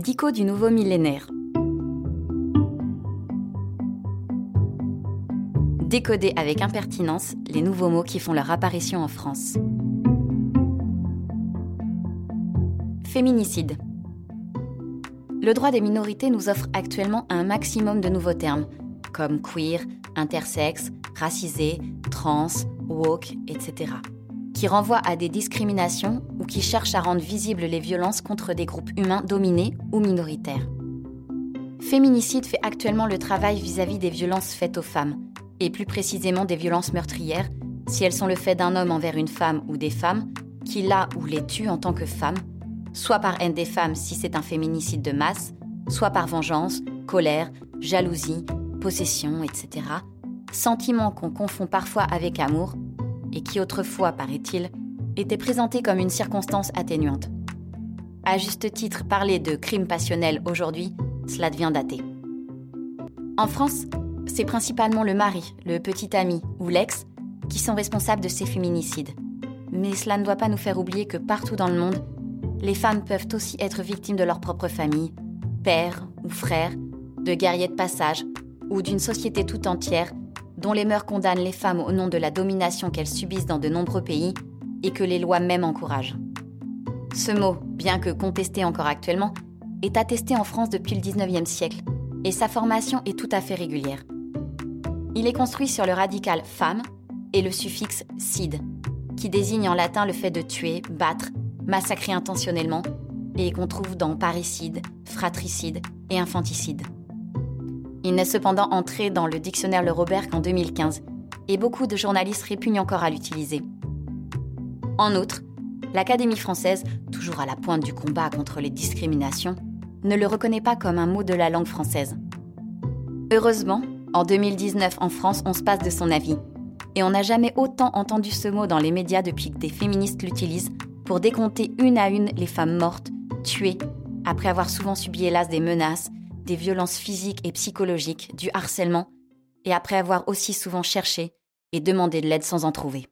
Dico du nouveau millénaire. Décoder avec impertinence les nouveaux mots qui font leur apparition en France. Féminicide. Le droit des minorités nous offre actuellement un maximum de nouveaux termes, comme queer, intersexe, racisé, trans, woke, etc., qui renvoient à des discriminations ou qui cherchent à rendre visibles les violences contre des groupes humains dominés ou minoritaires. Féminicide fait actuellement le travail vis-à-vis des violences faites aux femmes, et plus précisément des violences meurtrières, si elles sont le fait d'un homme envers une femme ou des femmes, qui la ou les tue en tant que femme, soit par haine des femmes si c'est un féminicide de masse, soit par vengeance, colère, jalousie, possession, etc. Sentiments qu'on confond parfois avec amour, et qui autrefois, paraît-il, étaient présentés comme une circonstance atténuante. À juste titre, parler de crime passionnel aujourd'hui, cela devient daté. En France, c'est principalement le mari, le petit ami ou l'ex qui sont responsables de ces féminicides. Mais cela ne doit pas nous faire oublier que partout dans le monde, les femmes peuvent aussi être victimes de leur propre famille, père ou frère, de guerriers de passage ou d'une société tout entière dont les mœurs condamnent les femmes au nom de la domination qu'elles subissent dans de nombreux pays et que les lois même encouragent. Ce mot, bien que contesté encore actuellement, est attesté en France depuis le 19e siècle et sa formation est tout à fait régulière. Il est construit sur le radical femme et le suffixe cide, qui désigne en latin le fait de tuer, battre, massacrer intentionnellement, et qu'on trouve dans parricide, fratricide et infanticide. Il n'est cependant entré dans le dictionnaire Le Robert qu'en 2015, et beaucoup de journalistes répugnent encore à l'utiliser. En outre, l'Académie française, toujours à la pointe du combat contre les discriminations, ne le reconnaît pas comme un mot de la langue française. Heureusement, en 2019 en France, on se passe de son avis. Et on n'a jamais autant entendu ce mot dans les médias depuis que des féministes l'utilisent pour décompter une à une les femmes mortes, tuées, après avoir souvent subi hélas des menaces, des violences physiques et psychologiques, du harcèlement, et après avoir aussi souvent cherché et demandé de l'aide sans en trouver.